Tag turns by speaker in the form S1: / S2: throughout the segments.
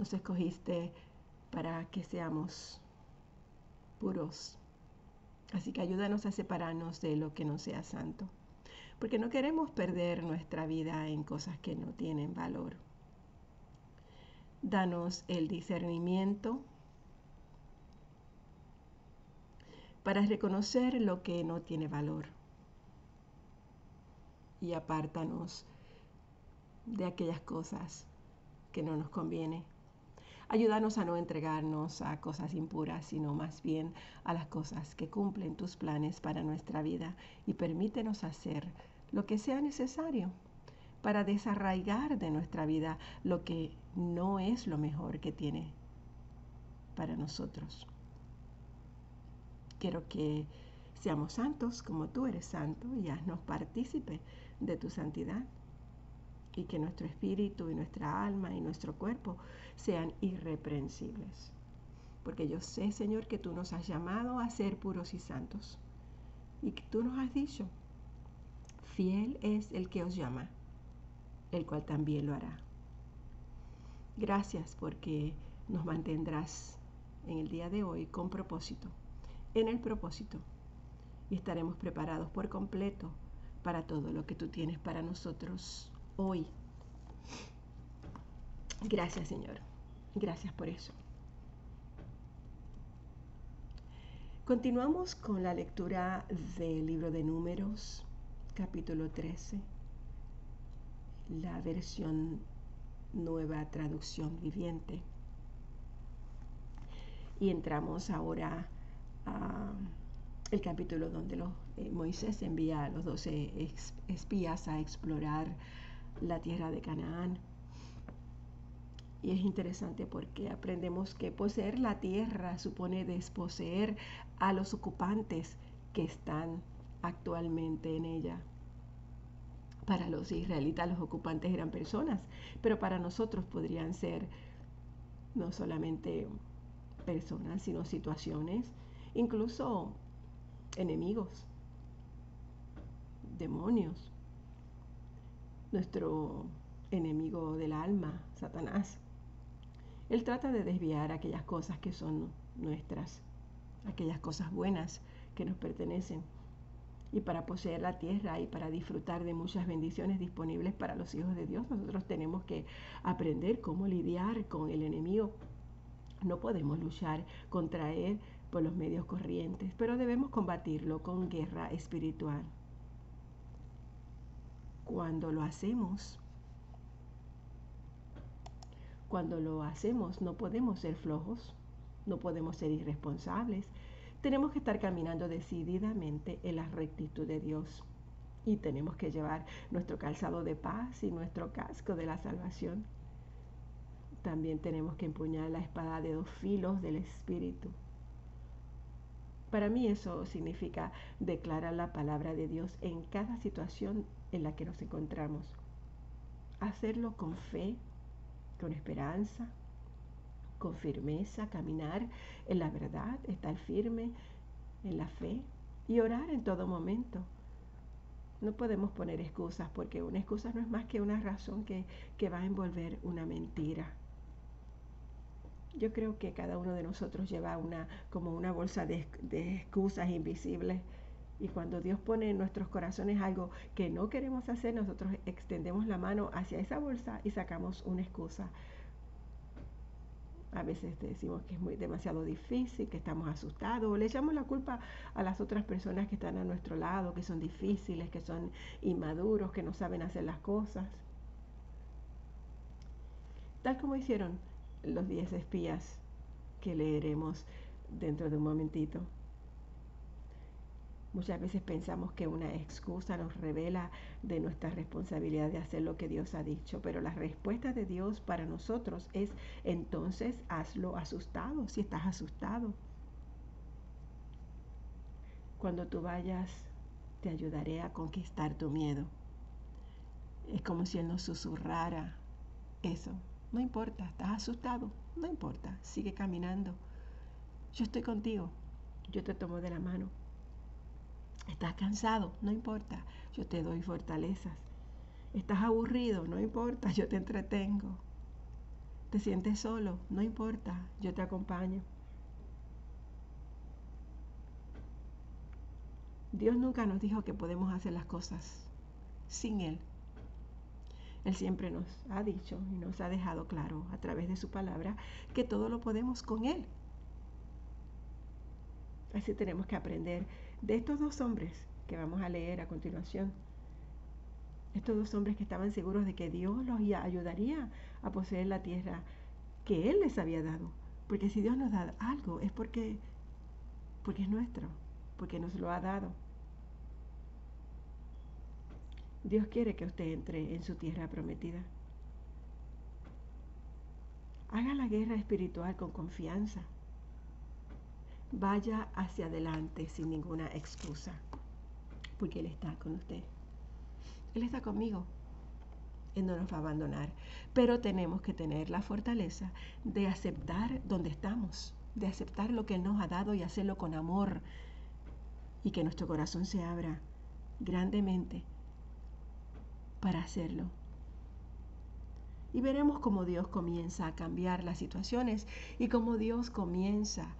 S1: Nos escogiste para que seamos puros. Así que ayúdanos a separarnos de lo que no sea santo. Porque no queremos perder nuestra vida en cosas que no tienen valor. Danos el discernimiento para reconocer lo que no tiene valor. Y apártanos de aquellas cosas que no nos conviene. Ayúdanos a no entregarnos a cosas impuras, sino más bien a las cosas que cumplen tus planes para nuestra vida y permítenos hacer lo que sea necesario para desarraigar de nuestra vida lo que no es lo mejor que tiene para nosotros. Quiero que seamos santos como tú eres santo y haznos partícipe de tu santidad y que nuestro espíritu y nuestra alma y nuestro cuerpo sean irreprensibles. Porque yo sé, Señor, que tú nos has llamado a ser puros y santos y que tú nos has dicho, fiel es el que os llama el cual también lo hará. Gracias porque nos mantendrás en el día de hoy con propósito, en el propósito, y estaremos preparados por completo para todo lo que tú tienes para nosotros hoy. Gracias Señor, gracias por eso. Continuamos con la lectura del libro de números, capítulo 13 la versión nueva traducción viviente. Y entramos ahora a el capítulo donde eh, Moisés envía a los doce espías a explorar la tierra de Canaán. Y es interesante porque aprendemos que poseer la tierra supone desposeer a los ocupantes que están actualmente en ella. Para los israelitas los ocupantes eran personas, pero para nosotros podrían ser no solamente personas, sino situaciones, incluso enemigos, demonios. Nuestro enemigo del alma, Satanás. Él trata de desviar aquellas cosas que son nuestras, aquellas cosas buenas que nos pertenecen y para poseer la tierra y para disfrutar de muchas bendiciones disponibles para los hijos de Dios, nosotros tenemos que aprender cómo lidiar con el enemigo. No podemos luchar contra él por los medios corrientes, pero debemos combatirlo con guerra espiritual. Cuando lo hacemos, cuando lo hacemos no podemos ser flojos, no podemos ser irresponsables, tenemos que estar caminando decididamente en la rectitud de Dios. Y tenemos que llevar nuestro calzado de paz y nuestro casco de la salvación. También tenemos que empuñar la espada de dos filos del Espíritu. Para mí eso significa declarar la palabra de Dios en cada situación en la que nos encontramos. Hacerlo con fe, con esperanza, con firmeza, caminar en la verdad, estar firme en la fe y orar en todo momento. No podemos poner excusas porque una excusa no es más que una razón que, va a envolver una mentira. Yo creo que cada uno de nosotros lleva una, como una bolsa de, de excusas invisibles y cuando Dios pone en nuestros corazones algo que no queremos hacer, nosotros extendemos la mano hacia esa bolsa y sacamos una excusa a veces decimos que es muy demasiado difícil, que estamos asustados, o le echamos la culpa a las otras personas que están a nuestro lado, que son difíciles, que son inmaduros, que no saben hacer las cosas. Tal como hicieron los diez espías que leeremos dentro de un momentito. Muchas veces pensamos que una excusa nos revela de nuestra responsabilidad de hacer lo que Dios ha dicho, pero la respuesta de Dios para nosotros es entonces hazlo asustado, si estás asustado. Cuando tú vayas, te ayudaré a conquistar tu miedo. Es como si Él nos susurrara eso. No importa, estás asustado, no importa, sigue caminando. Yo estoy contigo, yo te tomo de la mano Estás cansado, no importa, yo te doy fortalezas. Estás aburrido, no importa, yo te entretengo. te sientes solo, no importa, yo te acompaño. Dios nunca nos dijo que podemos hacer las cosas sin Él. Él siempre nos ha dicho y nos ha dejado claro a través de su palabra que todo lo podemos con Él. Así tenemos que aprender de estos dos hombres que vamos a leer a continuación. Estos dos hombres que estaban seguros de que Dios los ayudaría a poseer la tierra que Él les había dado. Porque si Dios nos da algo es porque, porque es nuestro porque nos lo ha dado. Dios quiere que usted entre en su tierra prometida. Haga la guerra espiritual con confianza. Vaya hacia adelante sin ninguna excusa, porque Él está con usted. Él está conmigo. Él no nos va a abandonar, pero tenemos que tener la fortaleza de aceptar donde estamos, de aceptar lo que Él nos ha dado y hacerlo con amor, y que nuestro corazón se abra grandemente para hacerlo. Y veremos cómo Dios comienza a cambiar las situaciones y cómo Dios comienza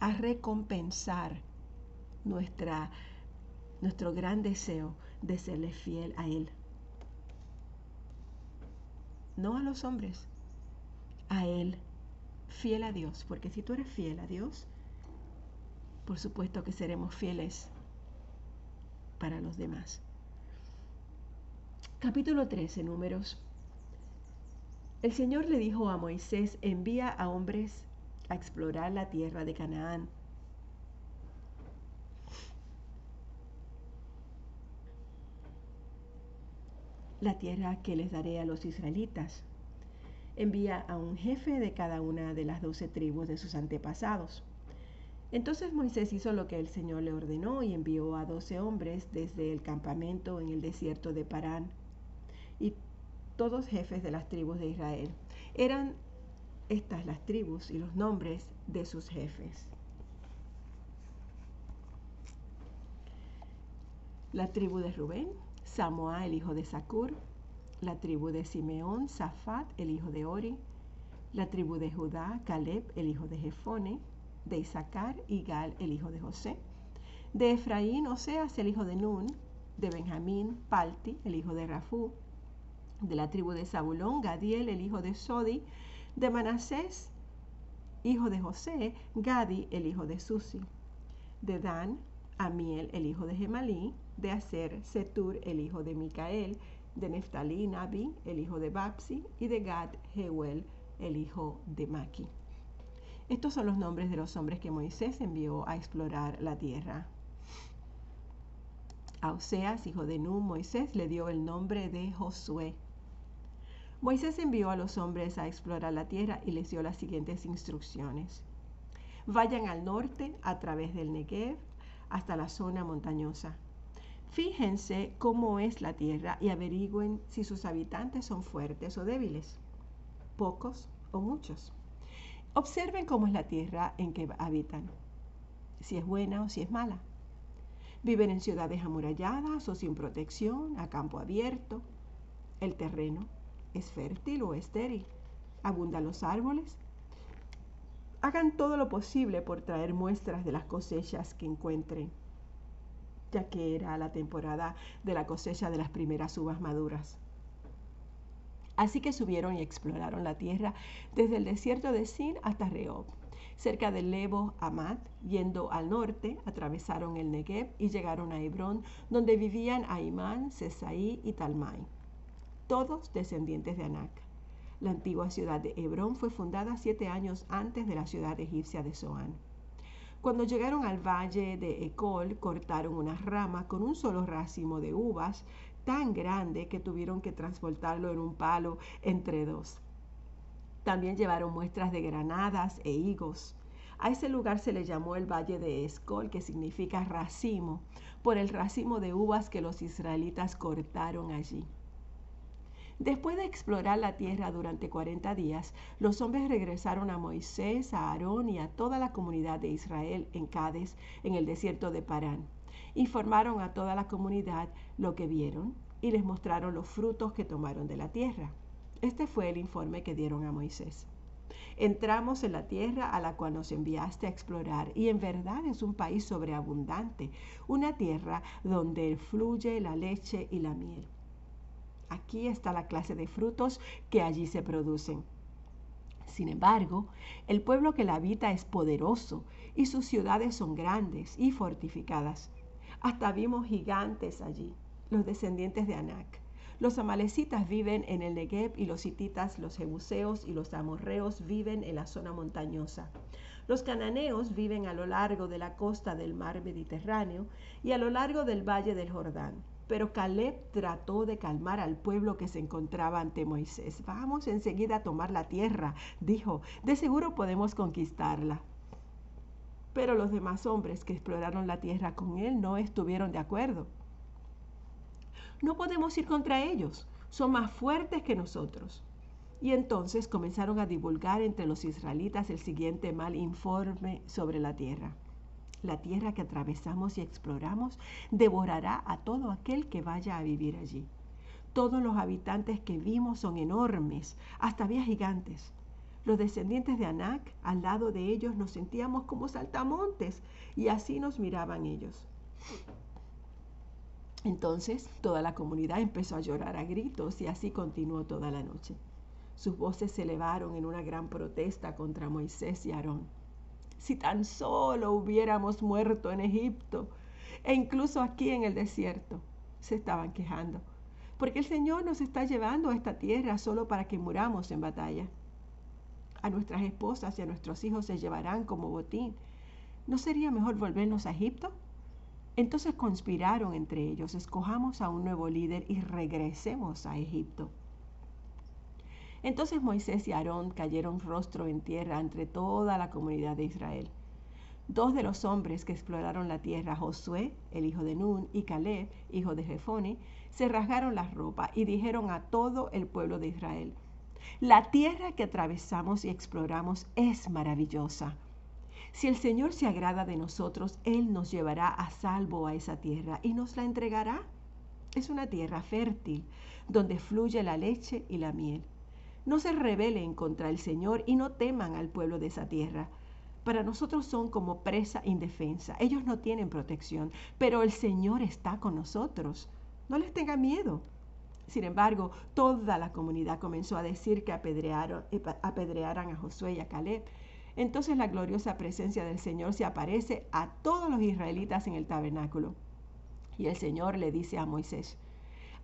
S1: a recompensar nuestra, nuestro gran deseo de serle fiel a Él. No a los hombres, a Él, fiel a Dios, porque si tú eres fiel a Dios, por supuesto que seremos fieles para los demás. Capítulo 13, números. El Señor le dijo a Moisés, envía a hombres a explorar la tierra de Canaán. La tierra que les daré a los israelitas. Envía a un jefe de cada una de las doce tribus de sus antepasados. Entonces Moisés hizo lo que el Señor le ordenó y envió a doce hombres desde el campamento en el desierto de Parán, y todos jefes de las tribus de Israel. Eran estas las tribus y los nombres de sus jefes. La tribu de Rubén, Samoa, el hijo de Sacur, la tribu de Simeón, Zafat, el hijo de Ori, la tribu de Judá, Caleb, el hijo de Jefone, de Isaacar, Igal, el hijo de José, de Efraín, Oseas, el hijo de Nun, de Benjamín, Palti, el hijo de Rafú, de la tribu de Zabulón, Gadiel, el hijo de Sodi, de Manasés, hijo de José, Gadi, el hijo de Susi, de Dan, Amiel, el hijo de Gemalí, de Aser, Setur, el hijo de Micael, de Neftalí, Nabi, el hijo de Babsi, y de Gad, Jeuel, el hijo de Maki. Estos son los nombres de los hombres que Moisés envió a explorar la tierra. A Oseas, hijo de Nun, Moisés le dio el nombre de Josué. Moisés envió a los hombres a explorar la tierra y les dio las siguientes instrucciones. Vayan al norte a través del Negev hasta la zona montañosa. Fíjense cómo es la tierra y averigüen si sus habitantes son fuertes o débiles, pocos o muchos. Observen cómo es la tierra en que habitan, si es buena o si es mala. Viven en ciudades amuralladas o sin protección, a campo abierto. El terreno es fértil o estéril. Abundan los árboles. Hagan todo lo posible por traer muestras de las cosechas que encuentren, ya que era la temporada de la cosecha de las primeras uvas maduras. Así que subieron y exploraron la tierra desde el desierto de Sin hasta Rehob. Cerca del Lebo Amat, yendo al norte, atravesaron el Negev y llegaron a Hebrón, donde vivían Aimán, Sesaí y Talmai, todos descendientes de Anac. La antigua ciudad de Hebrón fue fundada siete años antes de la ciudad egipcia de Zoán. Cuando llegaron al valle de Ecol, cortaron una rama con un solo racimo de uvas tan grande que tuvieron que transportarlo en un palo entre dos. También llevaron muestras de granadas e higos. A ese lugar se le llamó el Valle de Escol, que significa racimo, por el racimo de uvas que los israelitas cortaron allí. Después de explorar la tierra durante 40 días, los hombres regresaron a Moisés, a Aarón y a toda la comunidad de Israel en Cádiz, en el desierto de Parán. Informaron a toda la comunidad lo que vieron y les mostraron los frutos que tomaron de la tierra. Este fue el informe que dieron a Moisés. Entramos en la tierra a la cual nos enviaste a explorar y en verdad es un país sobreabundante, una tierra donde fluye la leche y la miel. Aquí está la clase de frutos que allí se producen. Sin embargo, el pueblo que la habita es poderoso y sus ciudades son grandes y fortificadas. Hasta vimos gigantes allí, los descendientes de Anac. Los amalecitas viven en el Negev y los hititas, los jebuseos y los amorreos viven en la zona montañosa. Los cananeos viven a lo largo de la costa del mar Mediterráneo y a lo largo del valle del Jordán. Pero Caleb trató de calmar al pueblo que se encontraba ante Moisés. Vamos enseguida a tomar la tierra, dijo. De seguro podemos conquistarla. Pero los demás hombres que exploraron la tierra con él no estuvieron de acuerdo. No podemos ir contra ellos, son más fuertes que nosotros. Y entonces comenzaron a divulgar entre los israelitas el siguiente mal informe sobre la tierra. La tierra que atravesamos y exploramos devorará a todo aquel que vaya a vivir allí. Todos los habitantes que vimos son enormes, hasta había gigantes. Los descendientes de Anac, al lado de ellos, nos sentíamos como saltamontes y así nos miraban ellos. Entonces toda la comunidad empezó a llorar a gritos y así continuó toda la noche. Sus voces se elevaron en una gran protesta contra Moisés y Aarón. Si tan solo hubiéramos muerto en Egipto e incluso aquí en el desierto, se estaban quejando, porque el Señor nos está llevando a esta tierra solo para que muramos en batalla. A nuestras esposas y a nuestros hijos se llevarán como botín. ¿No sería mejor volvernos a Egipto? Entonces conspiraron entre ellos, escojamos a un nuevo líder y regresemos a Egipto. Entonces Moisés y Aarón cayeron rostro en tierra entre toda la comunidad de Israel. Dos de los hombres que exploraron la tierra, Josué, el hijo de Nun, y Caleb, hijo de Jefone, se rasgaron las ropas y dijeron a todo el pueblo de Israel, la tierra que atravesamos y exploramos es maravillosa si el Señor se agrada de nosotros, Él nos llevará a salvo a esa tierra y nos la entregará. Es una tierra fértil, donde fluye la leche y la miel. No se rebelen contra el Señor y no teman al pueblo de esa tierra. Para nosotros son como presa indefensa. Ellos no tienen protección, pero el Señor está con nosotros. No les tenga miedo. Sin embargo, toda la comunidad comenzó a decir que apedrearan, apedrearan a Josué y a Caleb entonces la gloriosa presencia del Señor se aparece a todos los israelitas en el tabernáculo. Y el Señor le dice a Moisés,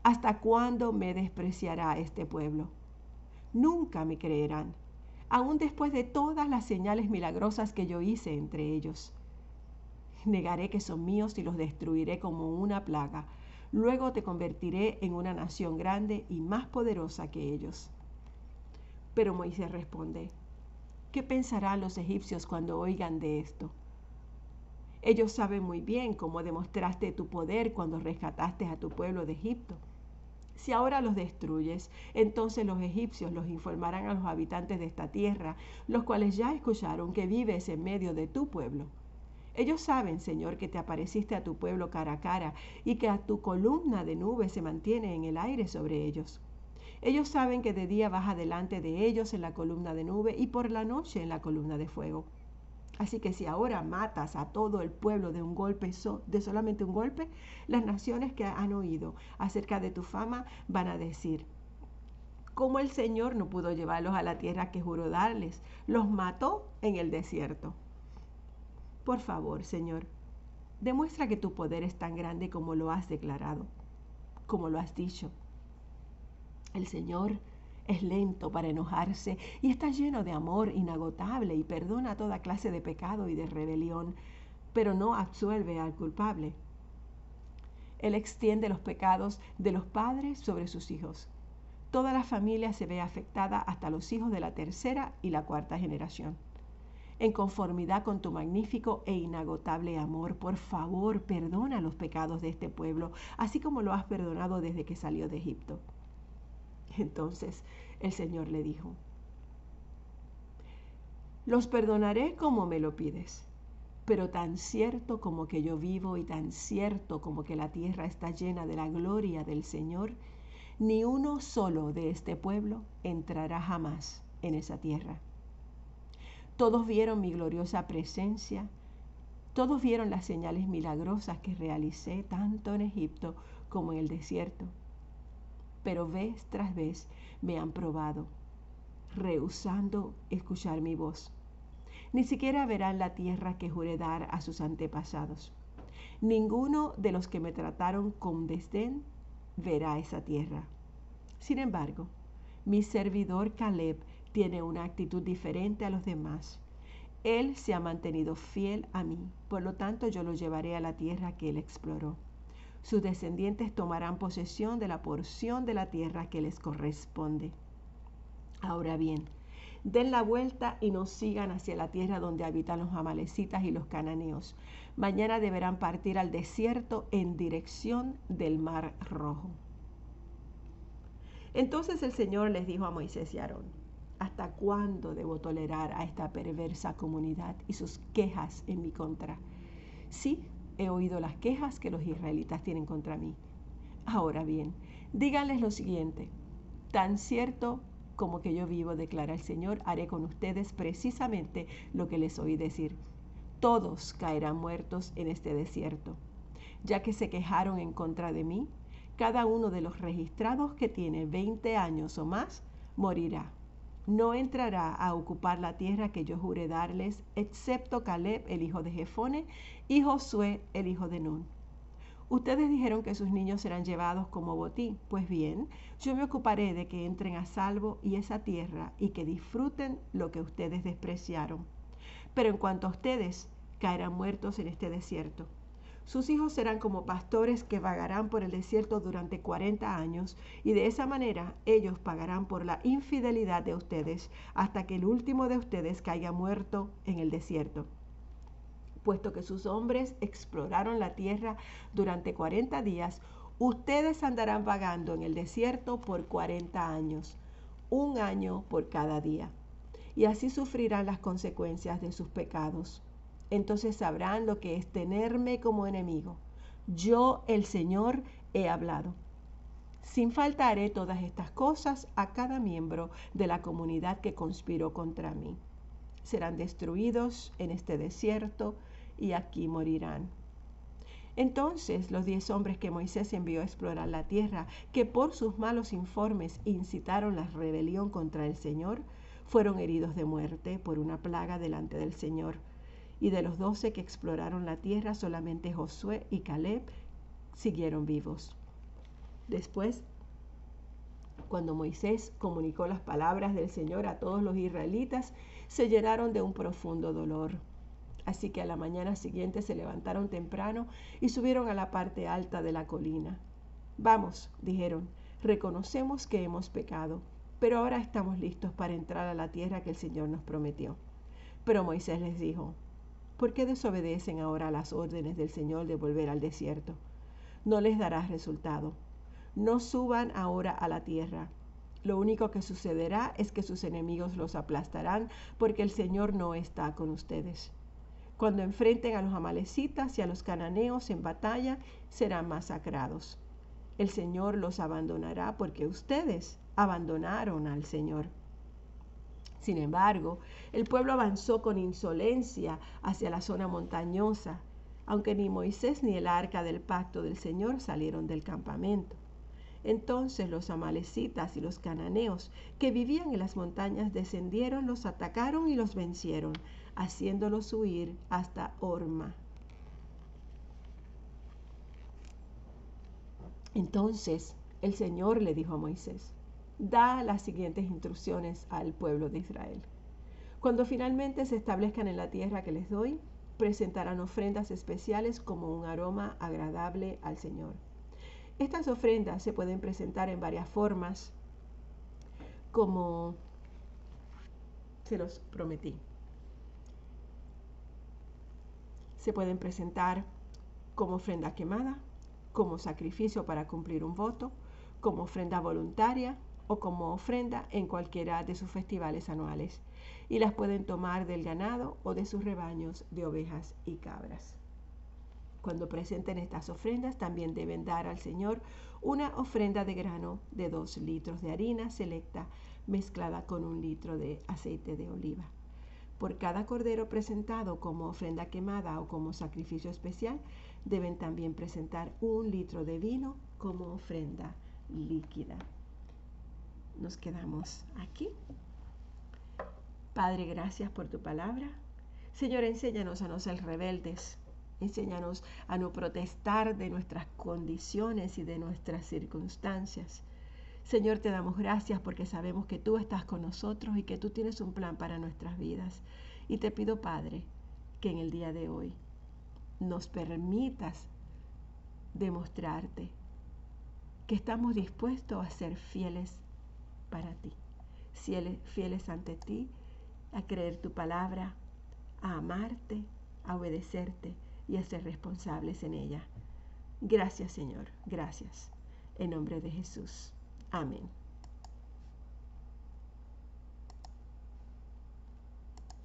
S1: ¿hasta cuándo me despreciará este pueblo? Nunca me creerán, aun después de todas las señales milagrosas que yo hice entre ellos. Negaré que son míos y los destruiré como una plaga. Luego te convertiré en una nación grande y más poderosa que ellos. Pero Moisés responde, ¿Qué pensarán los egipcios cuando oigan de esto? Ellos saben muy bien cómo demostraste tu poder cuando rescataste a tu pueblo de Egipto. Si ahora los destruyes, entonces los egipcios los informarán a los habitantes de esta tierra, los cuales ya escucharon que vives en medio de tu pueblo. Ellos saben, Señor, que te apareciste a tu pueblo cara a cara y que a tu columna de nube se mantiene en el aire sobre ellos. Ellos saben que de día vas delante de ellos en la columna de nube y por la noche en la columna de fuego. Así que si ahora matas a todo el pueblo de un golpe, de solamente un golpe, las naciones que han oído acerca de tu fama van a decir, como el Señor no pudo llevarlos a la tierra que juró darles, los mató en el desierto. Por favor, Señor, demuestra que tu poder es tan grande como lo has declarado, como lo has dicho. El Señor es lento para enojarse y está lleno de amor inagotable y perdona toda clase de pecado y de rebelión, pero no absuelve al culpable. Él extiende los pecados de los padres sobre sus hijos. Toda la familia se ve afectada hasta los hijos de la tercera y la cuarta generación. En conformidad con tu magnífico e inagotable amor, por favor, perdona los pecados de este pueblo, así como lo has perdonado desde que salió de Egipto. Entonces el Señor le dijo, los perdonaré como me lo pides, pero tan cierto como que yo vivo y tan cierto como que la tierra está llena de la gloria del Señor, ni uno solo de este pueblo entrará jamás en esa tierra. Todos vieron mi gloriosa presencia, todos vieron las señales milagrosas que realicé tanto en Egipto como en el desierto. Pero vez tras vez me han probado, rehusando escuchar mi voz. Ni siquiera verán la tierra que juré dar a sus antepasados. Ninguno de los que me trataron con desdén verá esa tierra. Sin embargo, mi servidor Caleb tiene una actitud diferente a los demás. Él se ha mantenido fiel a mí, por lo tanto yo lo llevaré a la tierra que él exploró. Sus descendientes tomarán posesión de la porción de la tierra que les corresponde. Ahora bien, den la vuelta y no sigan hacia la tierra donde habitan los amalecitas y los cananeos. Mañana deberán partir al desierto en dirección del mar rojo. Entonces el Señor les dijo a Moisés y Aarón, ¿hasta cuándo debo tolerar a esta perversa comunidad y sus quejas en mi contra? Sí, he oído las quejas que los israelitas tienen contra mí. Ahora bien, díganles lo siguiente, tan cierto como que yo vivo, declara el Señor, haré con ustedes precisamente lo que les oí decir. Todos caerán muertos en este desierto, ya que se quejaron en contra de mí cada uno de los registrados que tiene 20 años o más morirá. No entrará a ocupar la tierra que yo juré darles, excepto Caleb, el hijo de Jefone, y Josué, el hijo de Nun. Ustedes dijeron que sus niños serán llevados como botín. Pues bien, yo me ocuparé de que entren a salvo y esa tierra y que disfruten lo que ustedes despreciaron. Pero en cuanto a ustedes, caerán muertos en este desierto. Sus hijos serán como pastores que vagarán por el desierto durante 40 años y de esa manera ellos pagarán por la infidelidad de ustedes hasta que el último de ustedes caiga muerto en el desierto. Puesto que sus hombres exploraron la tierra durante 40 días, ustedes andarán vagando en el desierto por 40 años, un año por cada día, y así sufrirán las consecuencias de sus pecados entonces sabrán lo que es tenerme como enemigo. Yo, el Señor, he hablado. Sin falta haré todas estas cosas a cada miembro de la comunidad que conspiró contra mí. Serán destruidos en este desierto y aquí morirán. Entonces los diez hombres que Moisés envió a explorar la tierra, que por sus malos informes incitaron la rebelión contra el Señor, fueron heridos de muerte por una plaga delante del Señor y de los doce que exploraron la tierra, solamente Josué y Caleb siguieron vivos. Después, cuando Moisés comunicó las palabras del Señor a todos los israelitas, se llenaron de un profundo dolor. Así que a la mañana siguiente se levantaron temprano y subieron a la parte alta de la colina. Vamos, dijeron, reconocemos que hemos pecado, pero ahora estamos listos para entrar a la tierra que el Señor nos prometió. Pero Moisés les dijo, ¿Por qué desobedecen ahora las órdenes del Señor de volver al desierto? No les dará resultado. No suban ahora a la tierra. Lo único que sucederá es que sus enemigos los aplastarán porque el Señor no está con ustedes. Cuando enfrenten a los amalecitas y a los cananeos en batalla, serán masacrados. El Señor los abandonará porque ustedes abandonaron al Señor. Sin embargo, el pueblo avanzó con insolencia hacia la zona montañosa, aunque ni Moisés ni el arca del pacto del Señor salieron del campamento. Entonces los amalecitas y los cananeos que vivían en las montañas descendieron, los atacaron y los vencieron, haciéndolos huir hasta Orma. Entonces el Señor le dijo a Moisés, da las siguientes instrucciones al pueblo de Israel. Cuando finalmente se establezcan en la tierra que les doy, presentarán ofrendas especiales como un aroma agradable al Señor. Estas ofrendas se pueden presentar en varias formas, como se los prometí. Se pueden presentar como ofrenda quemada, como sacrificio para cumplir un voto, como ofrenda voluntaria, o como ofrenda en cualquiera de sus festivales anuales y las pueden tomar del ganado o de sus rebaños de ovejas y cabras. Cuando presenten estas ofrendas, también deben dar al Señor una ofrenda de grano de dos litros de harina selecta mezclada con un litro de aceite de oliva. Por cada cordero presentado como ofrenda quemada o como sacrificio especial, deben también presentar un litro de vino como ofrenda líquida. Nos quedamos aquí. Padre, gracias por tu palabra. Señor, enséñanos a no ser rebeldes. Enséñanos a no protestar de nuestras condiciones y de nuestras circunstancias. Señor, te damos gracias porque sabemos que tú estás con nosotros y que tú tienes un plan para nuestras vidas. Y te pido, Padre, que en el día de hoy nos permitas demostrarte que estamos dispuestos a ser fieles para ti, fieles ante ti, a creer tu palabra, a amarte, a obedecerte y a ser responsables en ella. Gracias Señor, gracias. En nombre de Jesús. Amén.